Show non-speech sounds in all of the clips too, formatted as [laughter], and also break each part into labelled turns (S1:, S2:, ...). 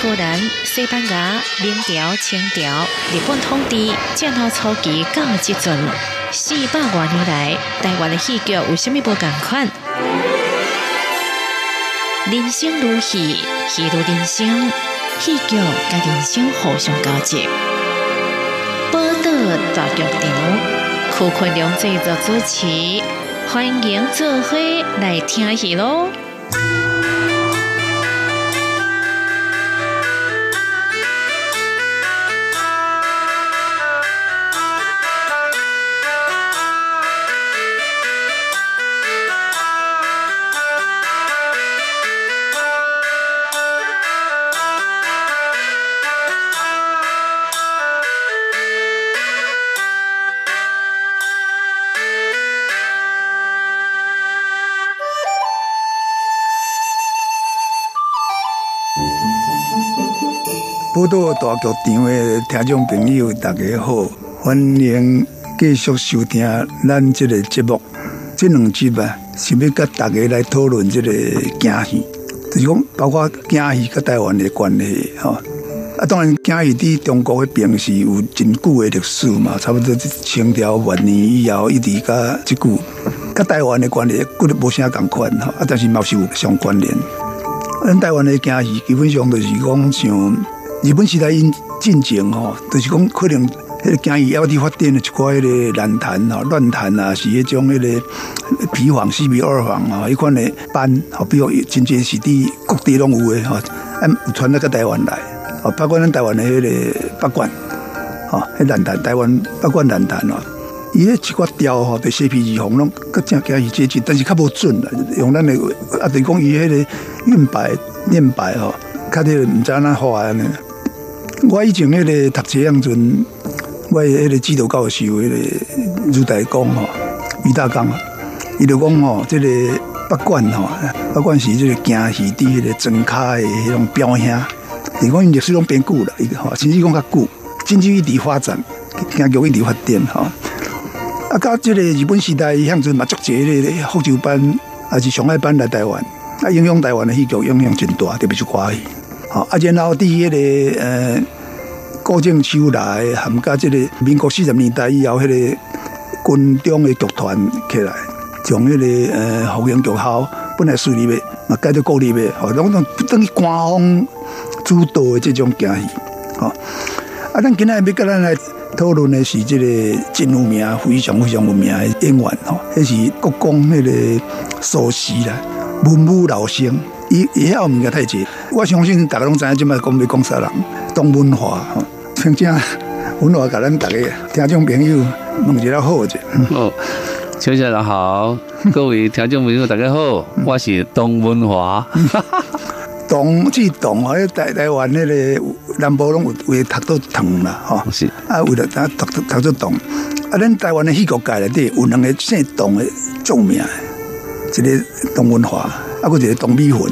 S1: 荷兰、西班牙、明朝、清朝、日本统治，战后初期到即阵，四百多年来，台湾的戏剧有虾米无共款？人生如戏，戏如人生，戏剧甲人生互相交织。报道大剧场，柯坤良制作主持，欢迎做伙来听戏喽！
S2: 报道大剧场的听众朋友，大家好，欢迎继续收听咱这个节目。这两集吧，是要跟大家来讨论这个京戏，就是讲包括京戏跟台湾的关系哈。啊，当然京戏伫中国的平时有真久的历史嘛，差不多清朝末年以后一直到即久，跟台湾的关系，骨无啥共款哈，啊，但是嘛是有相关联。咱台湾的京戏基本上就是讲像。日本时代因进前吼，就是讲可能迄个经济要地发展的一块迄个乱谈吼、乱谈啊，是迄种迄个皮黄、四皮二黄啊，迄款的班，吼，比如真正是伫各地拢有诶吼，有传到个台湾来，哦，包括咱台湾的迄个八卦，吼，迄乱谈台湾八卦乱谈哦，伊迄一寡调吼，对四皮二房拢个正经是接近，但是较无准啦，用咱的啊，等于讲伊迄个韵白念白吼，较啲毋知安怎画安尼。我以前迄个读册样阵，我迄个指导教授迄个如大讲吼，于大刚，伊就讲吼，这个八卦吼，八卦是这个京戏伫迄个庄卡的迄种表兄，伊讲历史拢变久了，伊个吼，甚至讲较久，经济一直发展，京剧一直发展吼。啊，到这个日本时代，向阵嘛，足济咧福州班还是上海班来台湾，啊，影响台湾的戏剧影响真大，特别是歌戏。好，啊，然后伫迄个呃，郭正秋来，含加即个民国四十年代以后，迄个军中的剧团起来，从迄个呃福音剧校本来私立的，嘛改做国立的，吼，拢种等于官方主导的这种行戏，吼。啊，咱今日要跟咱来讨论的是这个真有名、非常非常有名的演员，吼，迄是国公迄个苏轼啦，文武老生。伊伊遐物件太济，我相信大家拢知影，即摆讲要讲啥人，董文华，真正文华甲咱大家听众朋友问一下好者。
S3: 哦，邱先生好，各位 [laughs] 听众朋友大家好，我是董文华。
S2: 董即董啊，台台湾迄个南部拢有为读到唐啦，吼。
S3: 是
S2: 啊，为了他读读到唐，啊，咱台湾的戏剧界内底有两个姓董的著名，一个董文化。啊，个一个董美魂，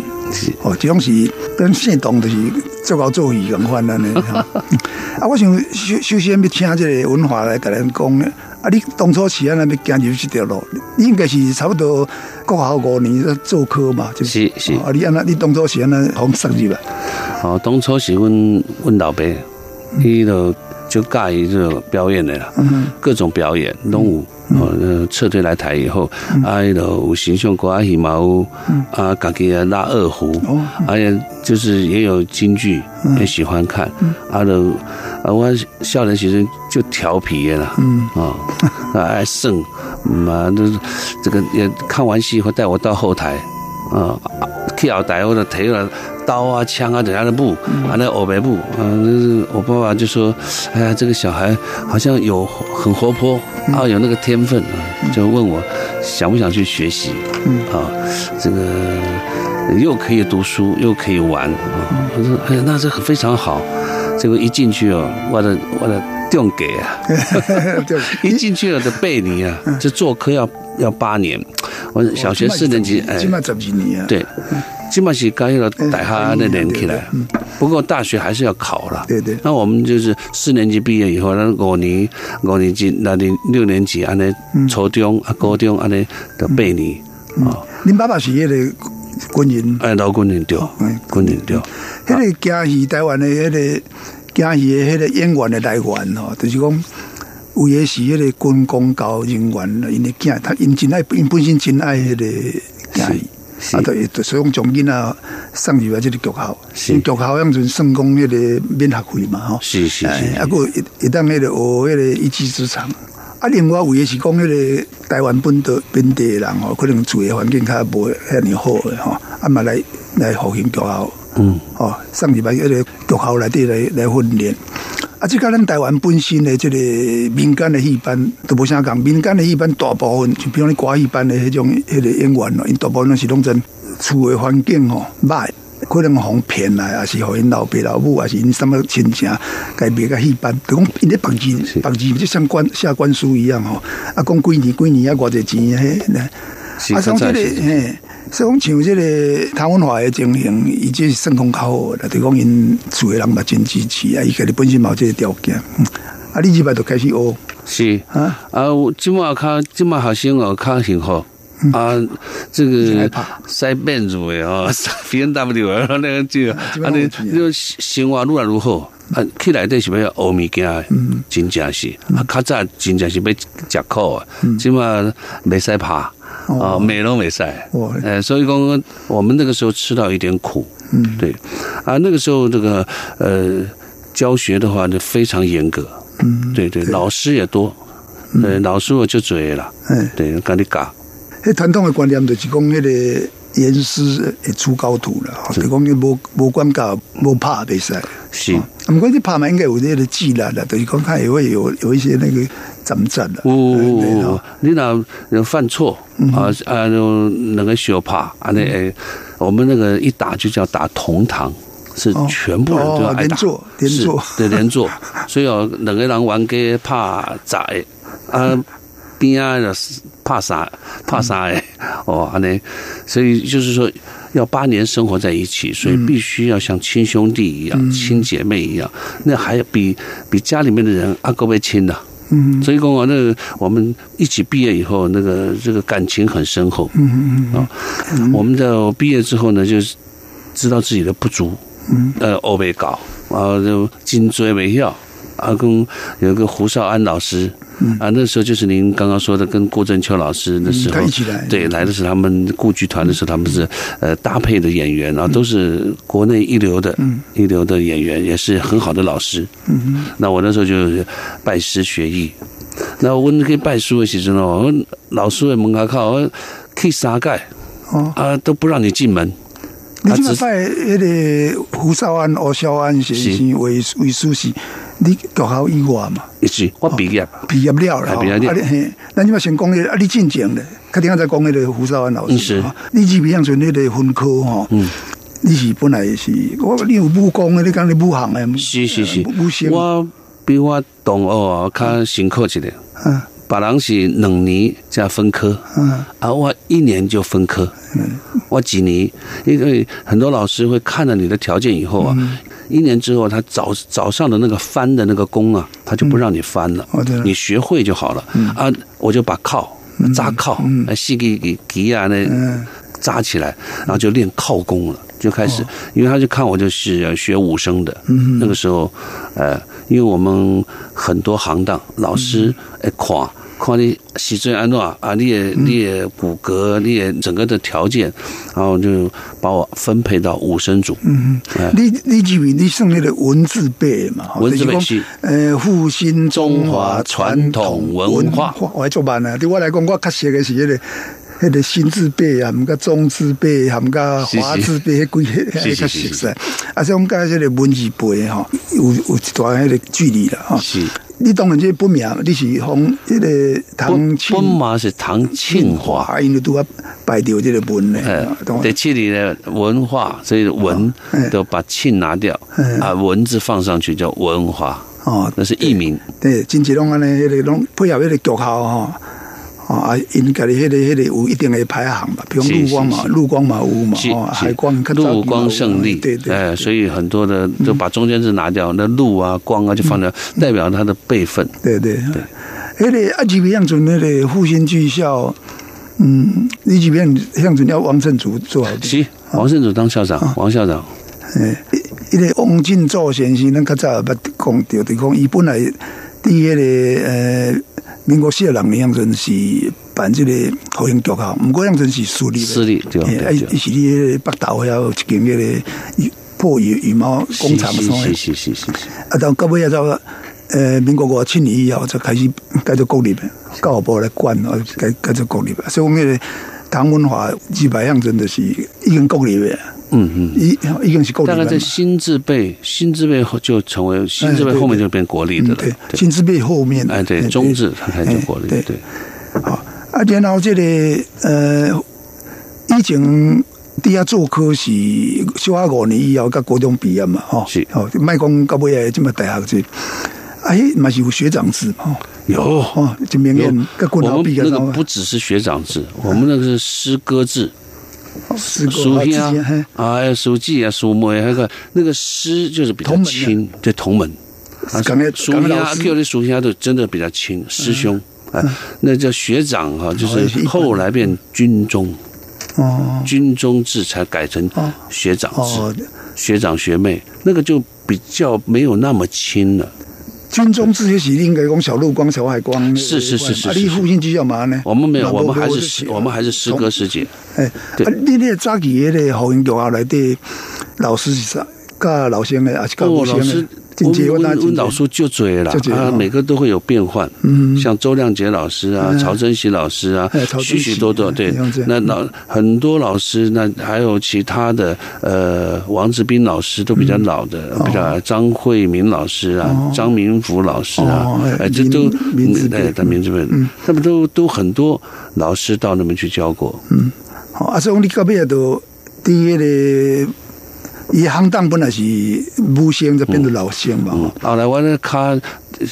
S2: 哦，这种是跟姓董就是做高做戏咁款安尼。[laughs] 啊，我想首首先要请这个文化来甲咱讲咧。啊，你当初是安尼要行入这条路，你应该是差不多国校五年做科嘛，
S3: 就是是。
S2: 啊，你安那，你当初是安那好设计吧？
S3: 哦，当初是阮阮老爸，伊就就介意这种表演的啦，各种表演拢有。哦，撤退来台以后，啊，有有形象歌啊，戏嘛有，啊，家己啊拉二胡，而且就是也有京剧，也喜欢看，啊，都啊，我少年学生就调皮啦，[laughs] 啊，爱胜，嘛，都这个也看完戏以后带我到后台，啊，去后台或者提了。刀啊，枪啊，等下的布，啊，那欧白布，嗯，我爸爸就说，哎呀，这个小孩好像有很活泼，啊，有那个天分啊，就问我想不想去学习，啊，这个又可以读书，又可以玩，啊，我说，哎呀，那这非常好，结果一进去哦，我的我的电给啊，[laughs] 一进去了的背你啊，这做科要要八年，我小学四年级，
S2: 哎，起码十几年啊，
S3: 对。基本是刚要大下那连起来，不过大学还是要考了。
S2: 对对。
S3: 那我们就是四年级毕业以后，那五年五年级，那你六年级安尼初中啊高中安尼的背你啊。
S2: 您爸爸是业的军人？
S3: 哎，老军人对，军人对。
S2: 迄个京戏台湾的迄个京戏的迄个演员的来源哦，就是讲有诶是迄个军工教人员，因的囝他因真爱因本身真爱迄个京戏。
S3: 是
S2: 啊，所以讲将囡仔送入来即个局校，
S3: 是
S2: 因剧校样阵算讲迄个免学费嘛，吼。
S3: 是是
S2: 哎
S3: 是
S2: 啊，个一一旦迄个学迄个一技之长。啊，另外有诶是讲迄个台湾本地本地的人吼，可能住诶环境较无遐尼好诶吼，啊嘛来来复兴局校，
S3: 嗯，
S2: 吼，送入来迄个局校内底来来训练。啊，即个咱台湾本身的即个民间的戏班都无啥讲，民间的戏班大部分就比如你歌戏班的迄种迄个演员咯，因大部分拢是拢真厝的环境吼歹。可能互骗来，还是互因老爸老母，还是因什么亲戚，该别个戏班，就讲因咧房钱，房钱就像官下官书一样吼。啊，讲几年几年啊，偌济钱嘿，
S3: 是
S2: 啊，像这个嘿，所以讲像这个唐文化的情形，伊这是算讲较好的啦，就讲因厝的人嘛真支持啊，伊家己本身嘛有这个条件，嗯啊，你即摆就开始学
S3: 是。
S2: 啊，
S3: 啊，有即马较即马学生哦较幸福。啊，这个
S2: 很害怕？
S3: 塞变组的哦，B N W 啊，那个就啊
S2: 基，本
S3: 你
S2: 上有钱啊。
S3: 你生活愈来愈好，啊，起来底是要学物件的，真正是，啊，较早真正是要食苦啊，即马袂使怕，啊，美容美赛
S2: 哦，
S3: 呃，所以讲我们那个时候吃到一点苦，嗯，对，啊，那个时候这个呃教学的话就非常严格，嗯，对对，老师也多，对，老师我就嘴了，
S2: 哎，
S3: 对，跟你讲。
S2: 迄传统的观念就是讲，迄个严师会出高徒啦，吼就讲你无无管教、无怕比赛。
S3: 是
S2: 啊，毋过你拍嘛应该有那个技能啦，就是讲他也会有有一些那个怎么整啦。
S3: 有有有
S2: 对吼，
S3: 你若有犯错啊啊，就那个小怕啊，那诶，我们那个一打就叫打同堂。是
S2: 哦。
S3: 全部人都要
S2: 哦
S3: 挨打，
S2: 连坐连
S3: 是
S2: 坐
S3: 对连坐，[laughs] 所以哦，两个人玩给怕砸的啊，边啊的怕啥怕啥诶，哦，安尼，所以就是说要八年生活在一起，所以必须要像亲兄弟一样、亲姐妹一样，那还比比家里面的人阿哥辈亲的。
S2: 嗯
S3: 所以讲啊，那个我们一起毕业以后，那个这个感情很深厚。
S2: 嗯嗯
S3: 啊，我们在毕业之后呢，就是知道自己的不足，
S2: 嗯，
S3: 呃，欧北搞，然后就颈椎没要。阿公有个胡少安老师，啊，那时候就是您刚刚说的，跟郭振秋老师那时候，
S2: 嗯一起来。
S3: 对，来的是他们故剧团的时候，他们是呃搭配的演员啊，都是国内一流的，一流的演员，也是很好的老师。
S2: 嗯
S3: 那我那时候就拜师学艺。那我那个拜师的时阵哦，我老师的门口靠，我去三届
S2: 哦，
S3: 啊都不让你进门。
S2: 你
S3: 只
S2: 拜迄个胡少安、欧少安先
S3: 是。
S2: 生为为师是，你学校以外嘛，
S3: 一是我毕业，
S2: 毕业了啦，
S3: 哎毕业。了
S2: 啊你嘿，咱即摆先讲迄个，啊，你进前咧，较顶下再讲迄个胡少安老师。哈，你入边像迄个分科吼，
S3: 嗯，
S2: 你是本来是，我你有武功的，你讲你武行的，
S3: 是是是。
S2: 武行，
S3: 我比我同学哦较辛苦一点，
S2: 嗯。
S3: 别人是两年加分科，
S2: 嗯。
S3: 啊，我一年就分科，嗯。我几年，因为很多老师会看了你的条件以后啊，
S2: 嗯
S3: 一年之后他早早上的那个翻的那个功啊，他就不让你翻了，
S2: 哦对了。
S3: 你学会就好了，啊，我就把靠扎靠，哎，细给给给啊那
S2: 嗯。
S3: 扎起来，然后就练靠功了。就开始，因为他就看我就是呃学武生的，
S2: 嗯
S3: 那个时候，呃，因为我们很多行当老师哎看看你时阵安怎啊，你的你的骨骼，你的整个的条件，然后就把我分配到武生组。
S2: 嗯
S3: 哎，
S2: 你你认为你算迄个文字辈的嘛？
S3: 文字辈
S2: 就是呃，复兴中华传统文化，我还做慢啊！对我来讲，我较熟的是迄个。迄个新字辈啊，含甲中字辈，含甲华字辈，迄几
S3: 个
S2: 迄较熟悉。啊，所以讲甲迄个文字辈吼，有有一段迄个距离啦吼。
S3: 是
S2: 你当然这本名，你是从迄个唐
S3: 本
S2: 庆
S3: 本嘛是唐庆华，
S2: 因为都啊拜掉这个
S3: 对，这里的文化，所以文
S2: 哎
S3: 都把庆拿掉
S2: 哎，
S3: 啊，文字放上去叫文化，
S2: 哦，
S3: 那是艺名。
S2: 对，真济拢安尼，迄个拢配合迄个脚号吼，哦啊，因家己迄个迄个有一定的排行吧，比如
S3: 是
S2: 陆光嘛，陆光嘛有嘛，哦，海光、
S3: 陆光胜利，
S2: 对对，
S3: 哎，所以很多的就把中间字拿掉，那陆啊、光啊就放掉，代表他的辈分。
S2: 对对。对，迄个啊，几边像阵迄个复兴剧校，嗯，你几边像阵要王振祖做好的，
S3: 是王胜祖当校长，王校长，
S2: 哎，迄个王进祖先生，咱较早也捌讲着，就讲伊本来伫迄个呃民国四十六年，阵是办即个好兴国校，毋过样阵是私立的，
S3: 私立对
S2: 嘿啊，
S3: 对。
S2: 伊是伫北岛遐有一间迄个羽破羽羽毛工厂
S3: 是是，是是是是，
S2: 啊，到到尾啊，到呃民国五七年以后，才开始改做国立的，教育部来管，啊，改改做国立的。所以讲，迄个唐文华几百样真的是已经国立的，
S3: 嗯嗯。
S2: 一一个是国立的嘛。
S3: 大概在新字辈，新字辈后就成为新字辈
S2: 哎对
S3: 后面就变国立的了
S2: 嗯，对，新字辈后面，
S3: 哎，对，中字它才就国立，
S2: 哎
S3: 对，
S2: 好，啊，然后这个呃，以前底下做科是小学五年以后，甲高中毕业嘛，吼，
S3: 是。
S2: 哦，卖讲到尾诶，这么大学这，啊，迄嘛是有学长制嘛，吼，
S3: 有。
S2: 哦，一名
S3: 有。
S2: 言，甲棍头
S3: 我们那个不只是学长制，我们那个是
S2: 师哥
S3: 兄
S2: 啊，嘿。
S3: 啊，还有书记啊，书妹，那个那个诗就是比较
S2: 同门的。
S3: 轻，对同门。啊，书兄
S2: 讲的老师
S3: Q 的书兄都真的比较亲，师兄啊，那叫学长哈，就
S2: 哦是
S3: 后来变军中，
S2: 哦。
S3: 军中制才改成
S2: 哦。
S3: 学长
S2: 哦。
S3: 制，，学长学妹那个就比较没有那么亲了。
S2: 军中自学习应该讲小陆光、小海光，
S3: 是是是是
S2: 啊，你父亲就叫嘛呢？
S3: 我们没有，我们还是，我们还是师哥师姐。
S2: 哎，
S3: 对
S2: 啊，你那个早期迄个好音乐啊内底老师是啥？甲老师的，还是甲
S3: 哦，
S2: 无生
S3: 老师
S2: 的？，我
S3: 温
S2: 哪真济
S3: 温老师就追了啊，
S2: 哦。
S3: 每个都会有变换，
S2: 嗯。
S3: 像周亮杰老师啊、
S2: 嗯
S3: 曹珍喜老师啊许许多多，对。那老很多老师，那还有其他的，呃，王志斌老师都比较老的，比较张慧明老师啊张明福老师啊
S2: 哦哎，
S3: 哎，这都
S2: 名名字辈
S3: 哎，他名字辈
S2: 嗯，
S3: 他们都都很多老师到那边去教过，嗯。
S2: 好啊，所以讲你到尾都第一个，伊行当本来是武生，就变做老生嘛。
S3: 嗯，后来我咧卡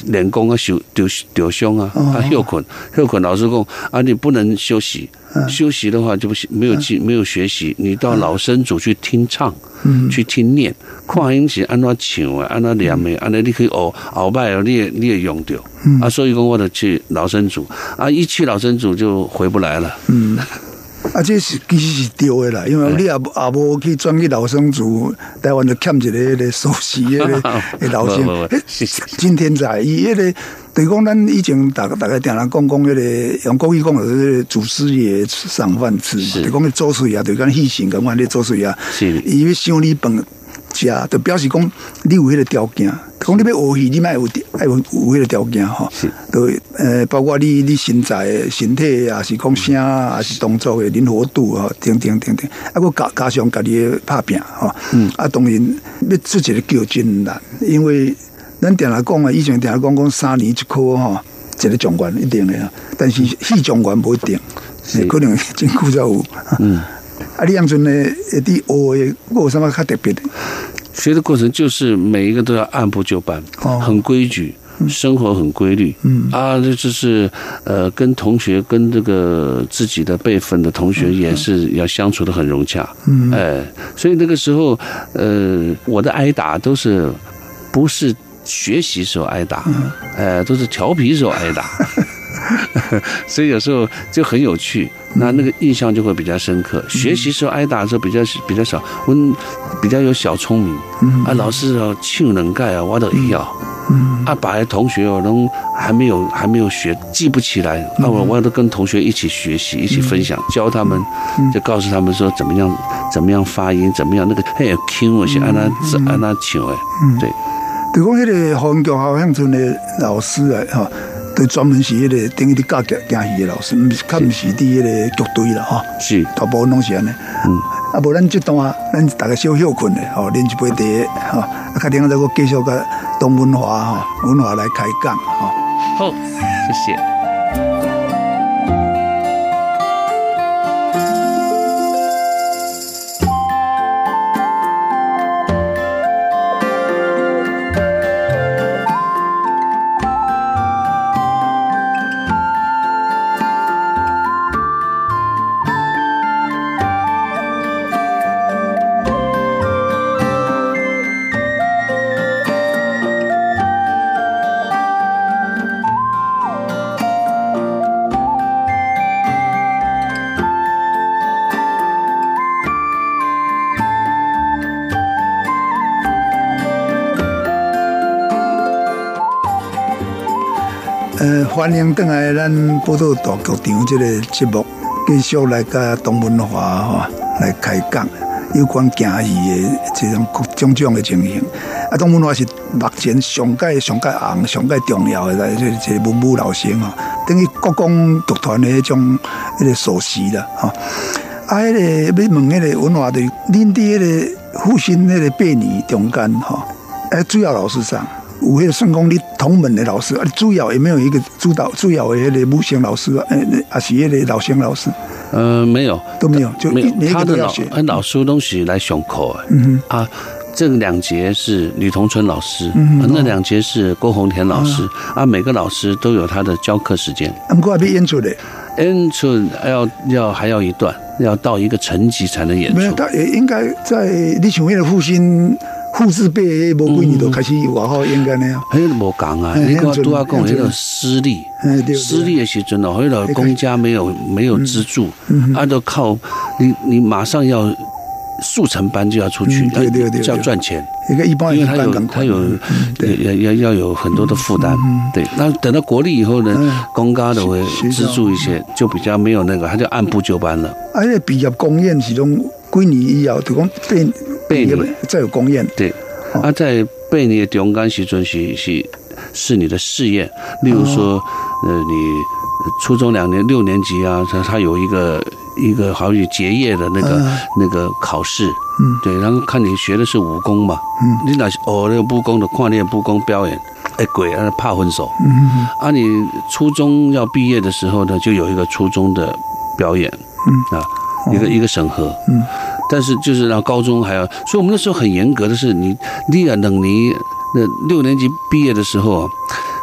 S3: 练功啊，受受受伤啊，
S2: 哦。
S3: 啊休困。休困，老师讲啊，你不能休息，
S2: 嗯。
S3: 休息的话就不行，没有记没有学习，你到老生组去听唱，
S2: 嗯。
S3: 去听念，看因是安怎唱的，安怎念的，安尼你可以学后摆哦，你也你也用到，
S2: 嗯。
S3: 啊，所以讲我就去老生组，啊，一去老生组就回不来了，
S2: 嗯，啊，这是其实是对的啦，因为你也无也无去转去老生族，台湾就欠一个迄个熟悉迄个的 [laughs] 老生
S3: 不不不，
S2: 迄真 [laughs] 天才，伊迄个。等于讲，咱以前大大概定人讲讲，迄个用国语讲就是祖师爷赏饭吃嘛，
S3: 是。
S2: 就讲迄祖师爷，就讲戏神咁款，你祖师爷，
S3: 是。
S2: 伊要想你饭食，就表示讲你有迄个条件。讲你要学戏，你莫有爱有有迄个条件吼
S3: 是。
S2: 都呃，包括你你身材的、身体啊，是讲声啊，还是动作的灵活度啊，等等等等。啊，佮加加上家己的拍拼吼。
S3: 嗯
S2: 啊，当然要出一个叫真难，因为咱定来讲啊，以前定来讲讲三年一科吼，一个状元一定的啊，但是戏状元无一定，
S3: 是
S2: 可能 [laughs] 真久才有。
S3: 嗯。
S2: 啊，你呢？会伫学的，有什么较特别的？
S3: 学的过程就是每一个都要按部就班，
S2: 哦
S3: 很规矩，生活很规律。
S2: 嗯
S3: 啊，这就是呃，跟同学、跟这个自己的辈分的同学也是要相处的很融洽。
S2: 嗯
S3: 哎，所以那个时候，呃，我的挨打都是不是学习时候挨打，
S2: 嗯
S3: 呃，都是调皮时候挨打。[laughs] 所以有时候就很有趣，那那个印象就会比较深刻。学习时候挨打的时候比较比较少，我比较有小聪明。啊，老师哦，唱能盖啊，我都会晓。啊，把同学哦，拢还没有还没有学，记不起来。那我我都跟同学一起学习，一起分享，教他们，就告诉他们说怎么样怎么样发音，怎么样那个很有 Q 是按那按那唱的，对。
S2: 就讲迄个红桥校乡村的老师啊，吼，就专门是迄个等于伫教行行戏的老师，毋是较毋是伫迄个剧队啦，吼，
S3: 是
S2: 大部分拢是安尼。
S3: 嗯，
S2: 啊，无咱这段咱大家小休困咧，吼，啉一杯茶，吼，啊，较定再个继续甲东文华吼文华来开讲，吼。
S3: 好，谢谢。
S2: 欢迎登来咱报道大剧场这个节目，继续来甲董文化吼来开讲有关行戏的这种各种种的情形。啊，东文华是目前上界上界红、上界重要的这这文武老生吼，等于国光剧团的迄种迄个首席啦吼。啊，迄个要问迄个文化的，恁伫迄个复兴迄个八年中间吼，哎，主要老师上。有迄个算讲你同门的老师，啊，主要也没有一个主导主要的迄个武生老师啊？呃，啊是迄个老生老师？
S3: 呃，没有，
S2: 都没有，就
S3: 没有他的老
S2: 个都要学。
S3: 呃老师东西来上课的
S2: 嗯
S3: 啊。这两节是吕同春老师，
S2: 嗯
S3: 啊那两节是郭宏田老师啊。每个老师都有他的教课时间。
S2: 哼，不过还没演出的，
S3: 演出要要还要一段，要到一个层级才能演出
S2: 没有，
S3: 出。
S2: 他也应该在你像迄个复兴复制辈无几年就开始外好演干那样。
S3: 迄无讲啊，
S2: 嗯
S3: 你讲
S2: 那
S3: 拄啊讲
S2: 那
S3: 迄个私立私立的时阵哦，迄个公家没有没有资助，
S2: 嗯
S3: 啊，都靠你你马上要速成班就要出去
S2: 嗯，对对对
S3: 就要
S2: 对。
S3: 赚钱。
S2: 一个一般
S3: 因为他有他有要要要有很多的负担，对。那等到国立以后
S2: 嗯。
S3: 呢，公家的会资助一些，就比较没有那个，他就按部就班了。
S2: 啊，迄个毕业公演是种几年以后，就讲毕
S3: 八年
S2: 再有公演。
S3: 对，
S2: 哦。
S3: 啊，在八年的中间时阵是是是你的试验，例如说，呃，你初中两年六年级啊，他他有一个一个好像结业的那个、
S2: 嗯。
S3: 那个考试，
S2: 嗯。
S3: 对，然后看你学的是武功嘛，
S2: 嗯。
S3: 你那是哦那个武功的，看你的武功表演，哎鬼啊怕分手，
S2: 嗯。
S3: 啊，你初中要毕业的时候呢，就有一个初中的表演，
S2: 嗯。
S3: 啊，一个一个审核，
S2: 嗯，
S3: 但是就是到高中还要，所以我们那时候很严格的是，你利亚冷尼那六年级毕业的时候啊，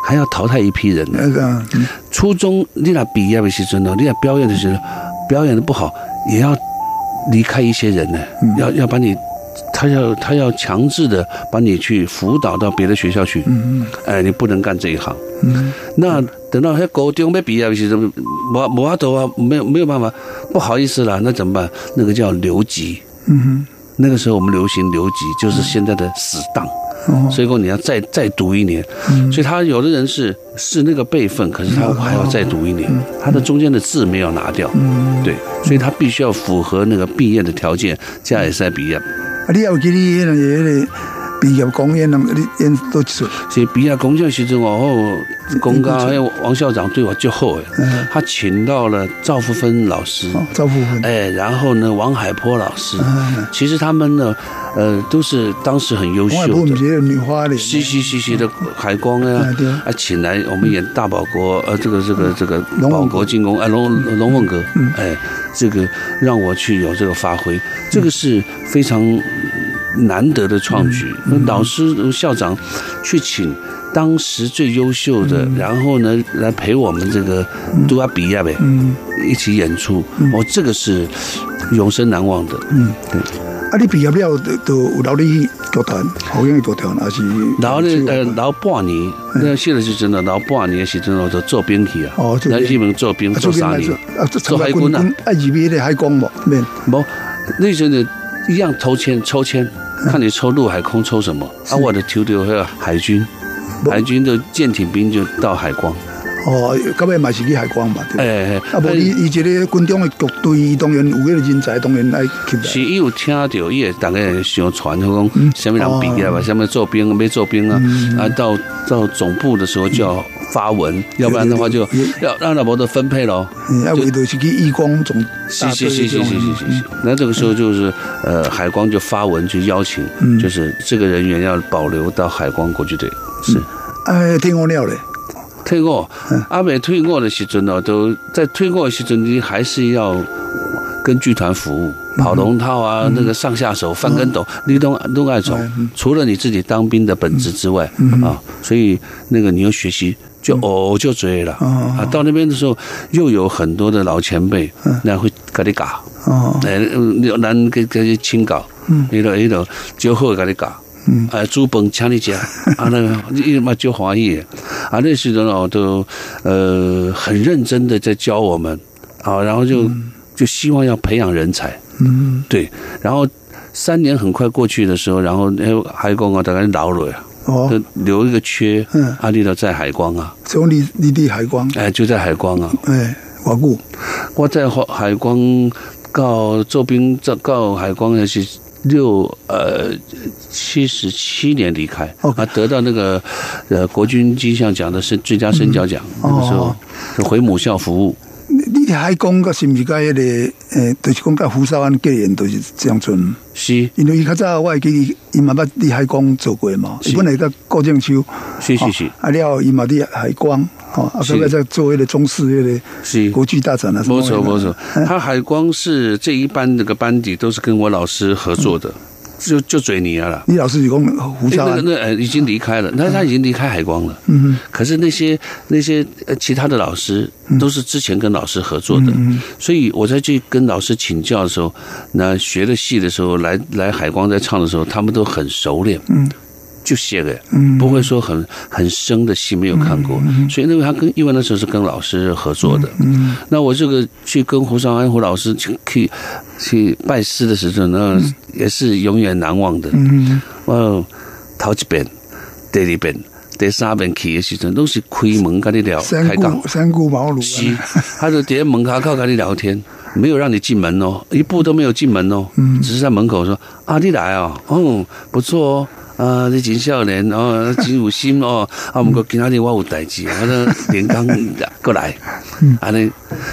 S3: 还要淘汰一批人呢。
S2: 那个嗯
S3: 初中你那毕业的时候呢，你那表演的时候，表演的不好，也要离开一些人呢，
S2: 嗯
S3: 要要把你。他要他要强制的把你去辅导到别的学校去，
S2: 嗯
S3: 哎，你不能干这一行。
S2: 嗯。
S3: 那等到他高中要毕业的时候，没没法度啊，没有没有办法，不好意思了，那怎么办？那个叫留级。
S2: 嗯哼。
S3: 那个时候我们流行留级，就是现在的死档，所以说你要再再读一年。
S2: 嗯。
S3: 所以他有的人是是那个辈分，可是他还要再读一年，他的中间的字没有拿掉，
S2: 嗯，
S3: 对，所以他必须要符合那个毕业的条件，这样也是在毕业。
S2: 啊，你有记你迄个迄个毕业公演，人你演多一出？
S3: 所以毕业公演时阵哦，公家还有王校长对我最好哎，
S2: 嗯，
S3: 他请到了赵福芬老师，
S2: 哦，赵福芬，
S3: 哎，然后呢，王海波老师，
S2: 嗯，
S3: 其实他们呢，呃，都是当时很优秀的。
S2: 女花脸，
S3: 稀稀稀稀的海光啊。
S2: 嗯对，
S3: 啊，请来我们演大保国，呃，这个这个这个保国进攻，哎，龙龙凤阁，哎，这个让我去有这个发挥，这个是非常难得的创举。那老师校长去请当时最优秀的，然后呢来陪我们这个杜阿比亚呗，
S2: 嗯。
S3: 一起演出，哦，这个是永生难忘的。
S2: 嗯，
S3: 对。
S2: 啊，你毕业了都都有留你剧团，好样的剧团，还是？
S3: 然后呢，呃，然后半年，那现在是真的，然后半年是真的就做兵去啊。
S2: 哦做兵。
S3: 咱基本做兵
S2: 啊
S3: 做三年，做海军啊，
S2: 啊入去那海光无免，
S3: 不，那时候呢一样抽签抽签，看你抽陆海空抽什么。啊，我的抽到那个海军，海军的舰艇兵就到海光。
S2: 哦，到尾嘛是去海光嘛，对吧。
S3: 哎
S2: 啊，无伊伊一个军中的局队，伊当然有迄个人才，当然来。
S3: 是伊有听到，伊也大概想传，讲
S2: 嗯
S3: 什么人毕业吧，
S2: 哦
S3: 什么做兵没做兵啊，
S2: 嗯
S3: 啊，到到总部的时候就要发文，要不然的话就要让老婆的分配喽。
S2: 要总。
S3: 是是是是是是是。那这个时候就是呃，海光就发文去邀请，就是这个人员要保留到海光国际队。是。
S2: 哎，听我料嘞。
S3: 退
S2: 过，
S3: 阿美退过的时阵呢，都在退过的时阵，你还是要跟剧团服务，跑龙套啊，那个上下手、翻跟斗，你都都爱
S2: 走。
S3: 除了你自己当兵的本职之外，啊，所以那个你要学习就哦就追了
S2: 哦
S3: 啊。到那边的时候，又有很多的老前辈
S2: 嗯，
S3: 那会跟你搞。
S2: 哦，
S3: 哎，嗯咱给给你请教，
S2: 嗯
S3: 迄个迄个就好给你搞，
S2: 嗯
S3: 哎，煮饭请你食，啊，那个伊嘛就欢喜，啊，那时候哦都呃很认真的在教我们，啊，然后就就希望要培养人才，
S2: 嗯
S3: 对，然后三年很快过去的时候，然后哎还讲啊，大概老了呀，
S2: 哦，
S3: 留一个缺，
S2: 嗯。
S3: 阿丽都在海光啊，
S2: 从你你的海光，
S3: 哎，就在海光啊，
S2: 哎，偌久？
S3: 我在海海光到做兵，到海光那是六呃七十七年离开。啊，得到那个呃国军金像奖的是最佳身教奖，那个时候回母校服务。
S2: 你你海光个是毋是甲迄个诶，就是讲甲胡少安结缘，就是这样阵。
S3: 是。
S2: 因为伊较早我会记伊伊嘛捌伫海光做过嘛，伊本来甲郭正秋，
S3: 是是是。
S2: 哦啊了后伊嘛伫海光，吼，啊
S3: 是。
S2: 后来再做迄个中式迄
S3: 是。
S2: 个国际大展啊，
S3: 没错没错，[laughs] 他海光是这一班那个班底都是跟我老师合作的，就就嘴泥啊了。
S2: 你老师是讲胡少安，
S3: 那个那呃已经离开了，那他已经离开海光了。
S2: 嗯
S3: 可是那些那些呃其他的老师都是之前跟老师合作的，
S2: 嗯
S3: 所以我在去跟老师请教的时候，那学了戏的时候，来来海光在唱的时候，他们都很熟练。
S2: 嗯
S3: 就写个，
S2: 嗯。
S3: 不会说很很生的戏没有看过，所以那个他跟因为那时候是跟老师合作的，
S2: 嗯
S3: 那我这个去跟胡少安胡老师去去去拜师的时候，那也是永远难忘的。
S2: 嗯
S3: 我头一遍、第二遍、第三遍去的时阵，都是开门跟你聊
S2: 三
S3: 开讲。
S2: 顾，三顾茅庐
S3: 是
S2: 啊，，
S3: 他就在门口靠跟你聊天，没有让你进门哦，一步都没有进门哦，只是在门口说啊，你来哦，嗯，不错哦。啊，你真少年哦，真有心哦。[laughs] 啊，我们过今仔日我有代志，[laughs] 我说连刚过来，啊，那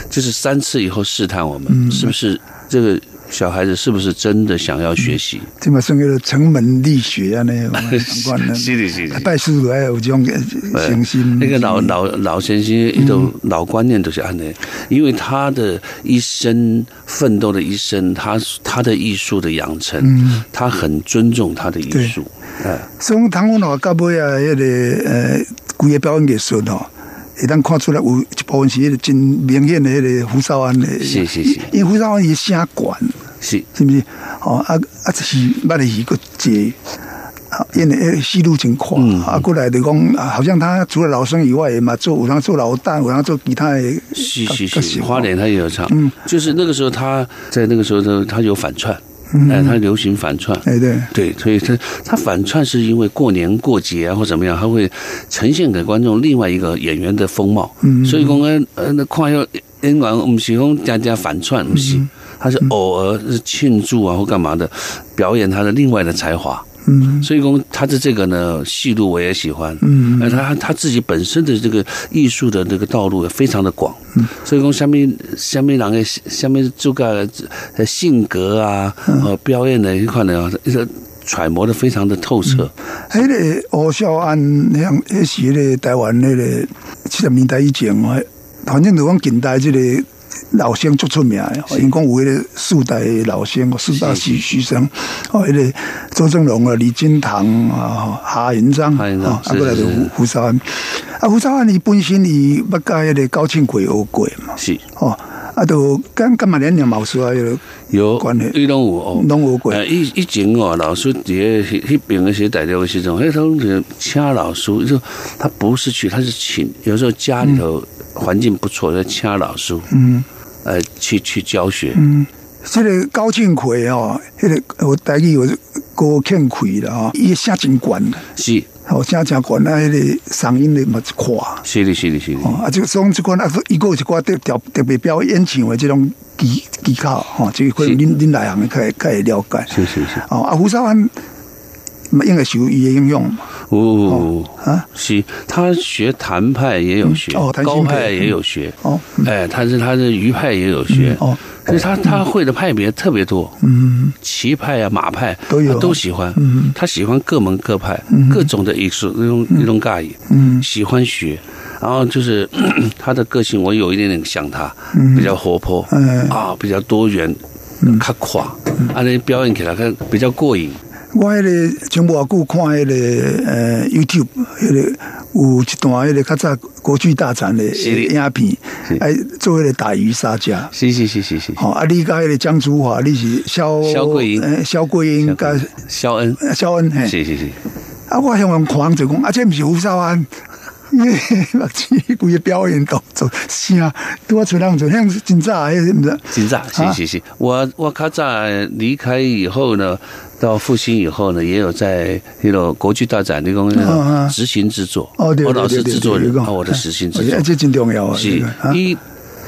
S3: 就是三次以后试探我们，是不是这个小孩子是不是真的想要学习？
S2: 这嘛算迄个城门力学啊，那 [laughs] 相关的。
S3: 是的，是的。
S2: 拜师来有这种诚心。
S3: 那个老老老先生一种老观念都是安的，因为他的一生奋斗的一生，他他的艺术的养成，他很尊重他的艺术。哎，
S2: 所以唐文华到尾啊，迄个呃，规个表演艺术吼，会当看出来有一部分是迄个真明显的迄个胡少安的。
S3: 是是是
S2: 因为胡少安伊声管，
S3: 是
S2: 是不是？哦，啊啊，就是捌的戏个济。啊，演的迄戏路真宽，啊，过来就讲，啊好像他除了老生以外，嘛做有人做老旦，有人做其他的。
S3: 是是
S2: 各
S3: 是，花脸他也有唱，嗯就是那个时候他在那个时候他，他有反串，哎，他流行反串，
S2: 哎对，
S3: 对，所以他他反串是因为过年过节啊或怎么样，他会呈现给观众另外一个演员的风貌。
S2: 嗯。
S3: 所以讲呃呃，那看要演员我们是讲加加反串，不是，他是偶尔是庆祝啊或干嘛的，表演他的另外的才华。
S2: 嗯。
S3: 所以讲他的这个呢戏路我也喜欢，
S2: 嗯。
S3: 而，他他自己本身的这个艺术的这个道路也非常的广，
S2: 嗯。
S3: 所以讲下面下面两个下面这个呃性格啊，
S2: 嗯。
S3: 呃表演的一块呢，一个揣摩的非常的透彻，
S2: 迄个胡少安，像迄是迄个台湾迄个七十年代以前哦，反正就讲近代即个老生足出名的，哦因讲有迄个四代的老生，四大徐徐生，哦，迄个周正龙啊、李金堂啊、夏云章，
S3: 夏云章
S2: 哦啊，过来就胡胡少安。啊，胡少安伊本身伊捌甲迄个高庆奎学过嘛，
S3: 是。
S2: 哦，啊，都干干嘛两年毛说迄个
S3: 有
S2: 关系
S3: 伊拢有哦。
S2: 拢学过，
S3: 呃，以以前哦，老师伫迄迄边那些代表的时阵，迄种是请老师，就他不是去，他是请，有时候家里头环境不错，就请老师，
S2: 嗯。
S3: 呃，去去教学，
S2: 嗯，这个高庆奎哦，迄、个我台语有高庆奎啦吼，伊声真悬，
S3: 是。
S2: 吼声真悬啊，迄个嗓音的嘛一垮。
S3: 是的，是的，是的，
S2: 哦，啊，这个种这款啊，伊个有一寡特特特别表演唱的这种技技巧，吼、这个可能恁恁内行的较会较会了解。
S3: 是是是，
S2: 哦，啊，胡少安嘛应该学伊的影响嘛，
S3: 哦，
S2: 啊，
S3: 是他学谭派也有学，
S2: 嗯哦谭
S3: 高派也有学，
S2: 哦，
S3: 哎，他是他是余派也有学，
S2: 哦，
S3: 所以他他会的派别特别多，
S2: 嗯，
S3: 旗派啊、马派
S2: 都有。
S3: 他都喜欢，
S2: 嗯。
S3: 他喜欢各门各派，各种的艺术那种那种尬艺，
S2: 嗯。
S3: 喜欢学。然后就是 [clears throat] 他的个性，我有一点点像他，比较活泼，
S2: 嗯
S3: 啊，比较多元，较快，啊，那表演起来看比较过瘾。
S2: 我迄个前无久看迄个呃 YouTube，迄个有一段迄个较早国剧大战的影片
S3: 是，
S2: 哎，做迄个打鱼杀家。
S3: 是是是是是，
S2: 吼，啊，你甲迄个江祖华，你是肖
S3: 肖桂英。
S2: 呃肖桂英甲
S3: 肖恩，
S2: 呃肖恩。嘿。
S3: 是是是，
S2: 啊，我向人看就讲，啊，这毋是胡少安，因为目睭规个表演动作声，拄啊出人做，像真早迄毋知。
S3: 真早，是是是，我我较早离开以后呢，到复兴以后呢，也有在那个国剧大展，你讲那个执行制作，
S2: 哦对
S3: 我老师制作人，啊，我的执行制作
S2: 这真重要啊！
S3: 是一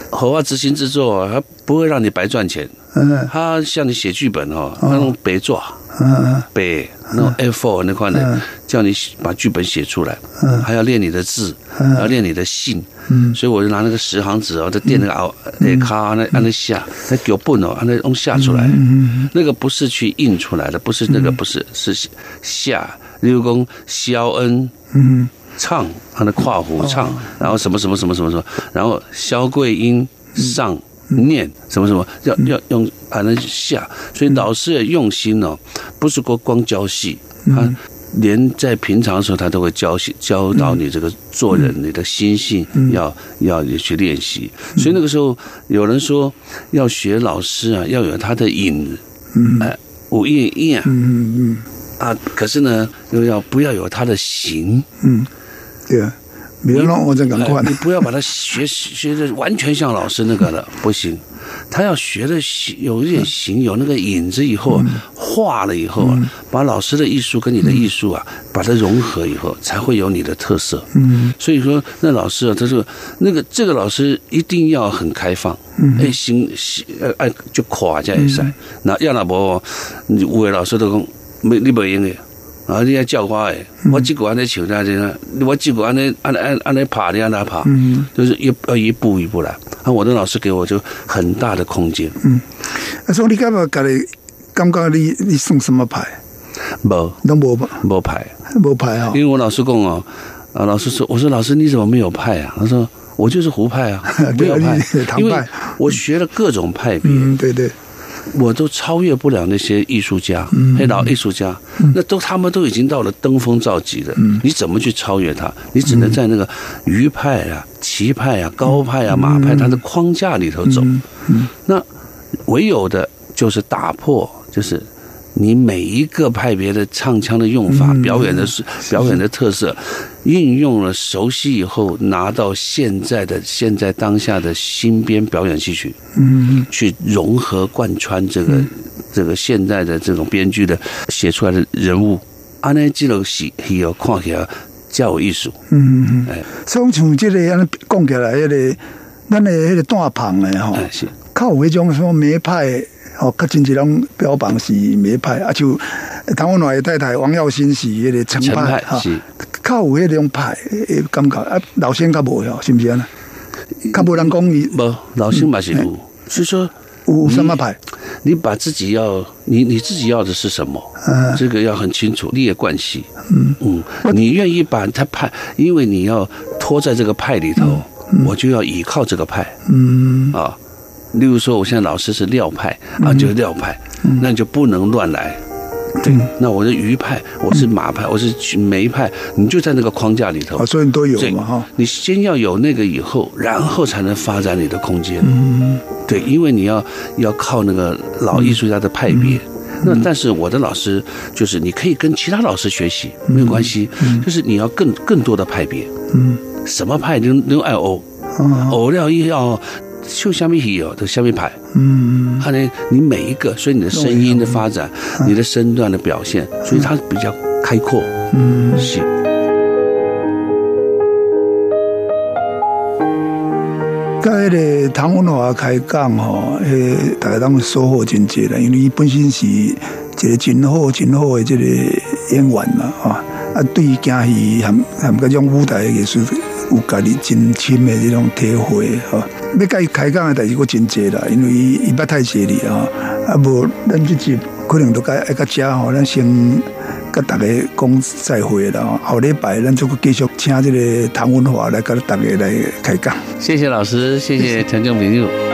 S3: 合法执行制作，它不会让你白赚钱。
S2: 嗯。
S3: 他像你写剧本哦，那种白做。
S2: 嗯
S3: 白那种 A4 那块的，叫你把剧本写出来，还要练你的字，还要练你的信。
S2: 嗯。
S3: 所以我就拿那个十行纸哦，在垫那个凹那卡那按那下，那脚本哦，按那用下出来。
S2: 嗯
S3: 那个不是去印出来的，不是那个不是是下，例如讲肖恩。
S2: 嗯。
S3: 唱，他的跨湖唱，然后什么什么什么什么什么，然后萧桂英上念什么什么，要要用还能下，所以老师也用心哦，不是光光教戏，他连在平常的时候他都会教戏教导你这个做人你的心性要要你去练习，所以那个时候有人说要学老师啊，要有他的影，哎，五印印啊。
S2: 嗯嗯
S3: 啊，可是呢又要不要有他的形。
S2: 嗯，对啊，比如讲我这赶快
S3: 哎，你不要把它学学的完全像老师那个了，[laughs] 不行。他要学的有一点形，有那个影子以后啊，画了以后啊，把老师的艺术跟你的艺术啊，把它融合以后，才会有你的特色。
S2: 嗯
S3: 所以说，那老师啊，他说那个这个老师一定要很开放，嗯哎，行行，呃，哎，就垮这样噻。那要那不，你有位老师都讲，没你不用的。啊！你要教我诶，我这个安尼唱下去呢，我这个安尼安安安尼爬，你安尼爬，
S2: 嗯
S3: 就是一要一步一步来。啊，我的老师给我就很大的空间，
S2: 啊，所以你感觉家己感觉你你送什么牌？
S3: 无
S2: 都无吧，
S3: 无牌。
S2: 无牌啊
S3: 因。为我老师讲哦，啊，老师说，我说老师你怎么没有派啊？他说我就是胡派啊，[laughs] 没有派因为我学了各种派别，
S2: 嗯，对对，
S3: 我都超越不了那些艺术家，
S2: 嗯
S3: 黑老艺术家，那都他们都已经到了登峰造极的，
S2: 嗯
S3: 你怎么去超越他？你只能在那个鱼派啊、棋派啊、高派啊、马派它的框架里头走。
S2: 嗯
S3: 那唯有的就是打破，就是。你每一个派别的唱腔的用法、
S2: 嗯
S3: 表演的是表演的特色，运用了熟悉以后，拿到现在的现在当下的新编表演戏曲，
S2: 嗯。
S3: 去融合贯穿这个、这个现在的这种编剧的写出来的人物，安尼这种戏戏要看起来较有艺术。
S2: 嗯嗯
S3: 哎。
S2: 所以像这个安尼讲起来，迄个咱的迄个大棚的吼，
S3: 哎是，
S2: 较有迄种什么梅派。哦，较真侪人标榜是梅派，啊，就唐文华的太太王耀新是迄个陈
S3: 陈
S2: 派哈，较有迄种派诶感觉啊，老先较无哦，是毋是安尼？较无人讲伊
S3: 无老先嘛是有，所以说
S2: 有什么派？
S3: 你把自己要你你自己要的是什么，
S2: 嗯
S3: 这个要很清楚，利益关系。嗯嗯，你愿意把他派，因为你要拖在这个派里头，我就要依靠这个派。
S2: 嗯
S3: 啊，例如说，我现在老师是廖派啊，就是廖派，那你就不能乱来。对，那我是鱼派，我是马派，我是梅派，你就在那个框架里头。
S2: 啊，。所以你都有
S3: 对
S2: 嘛哈。
S3: 你先要有那个以后，然后才能发展你的空间。
S2: 嗯。
S3: 对，因为你要要靠那个老艺术家的派别。那但是我的老师就是你可以跟其他老师学习，没有关系，就是你要更更多的派别，
S2: 嗯。
S3: 什么派你都爱欧，
S2: 啊。
S3: 欧料一要就下面有的下面派。
S2: 嗯
S3: 它呢，你每一个，所以你的声音的发展，你的身段的表现，所以它比较开阔。
S2: 嗯。
S3: 是，
S2: 甲迄个唐文华开讲吼，诶，大家当收获真济啦，因为伊本身是一个真好、真好的这个演员啦，吼，啊，对于京戏含含搿种舞台艺术有家己真深的这种体会吼。要甲伊开讲的代志，我真济啦，因为伊伊捌太济哩啊，啊无咱即集可能都甲爱甲遮吼，咱先。甲大家讲再会啦，后礼拜咱就继续请这个唐文华来甲大家来开讲。
S3: 谢谢老师，谢谢听众朋友。